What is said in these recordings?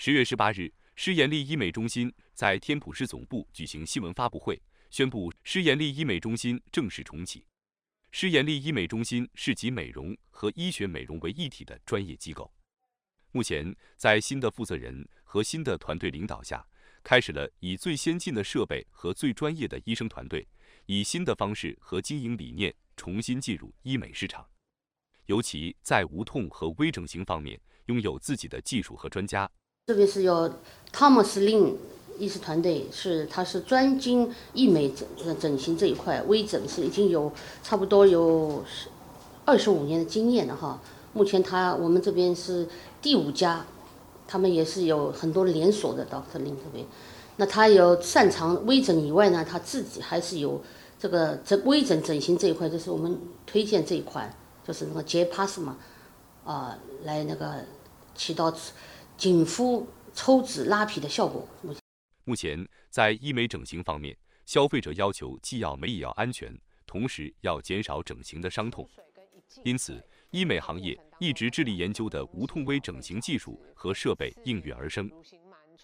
十月十八日，施延利医美中心在天普市总部举行新闻发布会，宣布施延利医美中心正式重启。施延利医美中心是集美容和医学美容为一体的专业机构。目前，在新的负责人和新的团队领导下，开始了以最先进的设备和最专业的医生团队，以新的方式和经营理念重新进入医美市场。尤其在无痛和微整形方面，拥有自己的技术和专家。这边是有 Thomas Lin 医师团队，是他是专精医美整整形这一块，微整是已经有差不多有二十五年的经验了哈。目前他我们这边是第五家，他们也是有很多连锁的 Doctor Lin 这边。那他有擅长微整以外呢，他自己还是有这个整微整整形这一块，就是我们推荐这一款。就是那个杰帕斯嘛，啊，来那个起到紧肤、抽脂、拉皮的效果。目前在医美整形方面，消费者要求既要美也要安全，同时要减少整形的伤痛。因此，医美行业一直致力研究的无痛微整形技术和设备应运而生。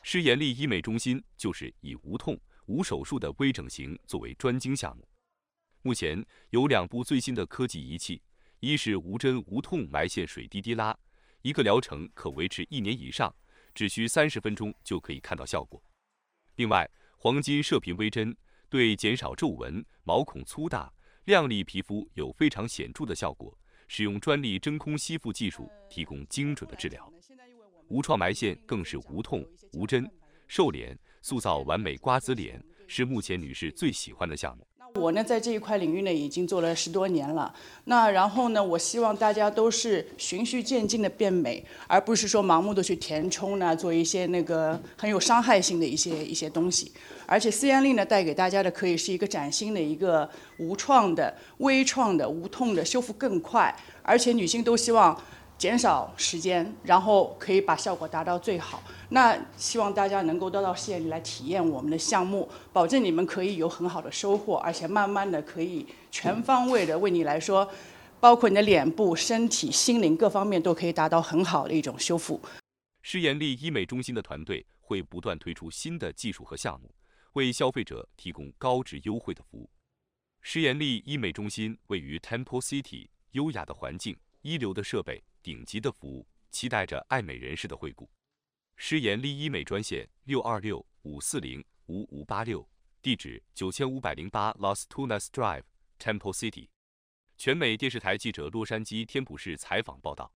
施延利医美中心就是以无痛、无手术的微整形作为专精项目。目前有两部最新的科技仪器。一是无针无痛埋线水滴滴拉，一个疗程可维持一年以上，只需三十分钟就可以看到效果。另外，黄金射频微针对减少皱纹、毛孔粗大、亮丽皮肤有非常显著的效果，使用专利真空吸附技术提供精准的治疗。无创埋线更是无痛无针，瘦脸塑造完美瓜子脸，是目前女士最喜欢的项目。我呢，在这一块领域呢，已经做了十多年了。那然后呢，我希望大家都是循序渐进的变美，而不是说盲目的去填充呢，做一些那个很有伤害性的一些一些东西。而且思妍令呢，带给大家的可以是一个崭新的一个无创的、微创的、无痛的修复更快，而且女性都希望。减少时间，然后可以把效果达到最好。那希望大家能够到到县里来体验我们的项目，保证你们可以有很好的收获，而且慢慢的可以全方位的为你来说，包括你的脸部、身体、心灵各方面都可以达到很好的一种修复。施延利医美中心的团队会不断推出新的技术和项目，为消费者提供高质优惠的服务。施延利医美中心位于 Temple City，优雅的环境，一流的设备。顶级的服务，期待着爱美人士的惠顾。诗妍丽医美专线六二六五四零五五八六，地址九千五百零八 Los Tunas Drive，Temple City。全美电视台记者洛杉矶天普市采访报道。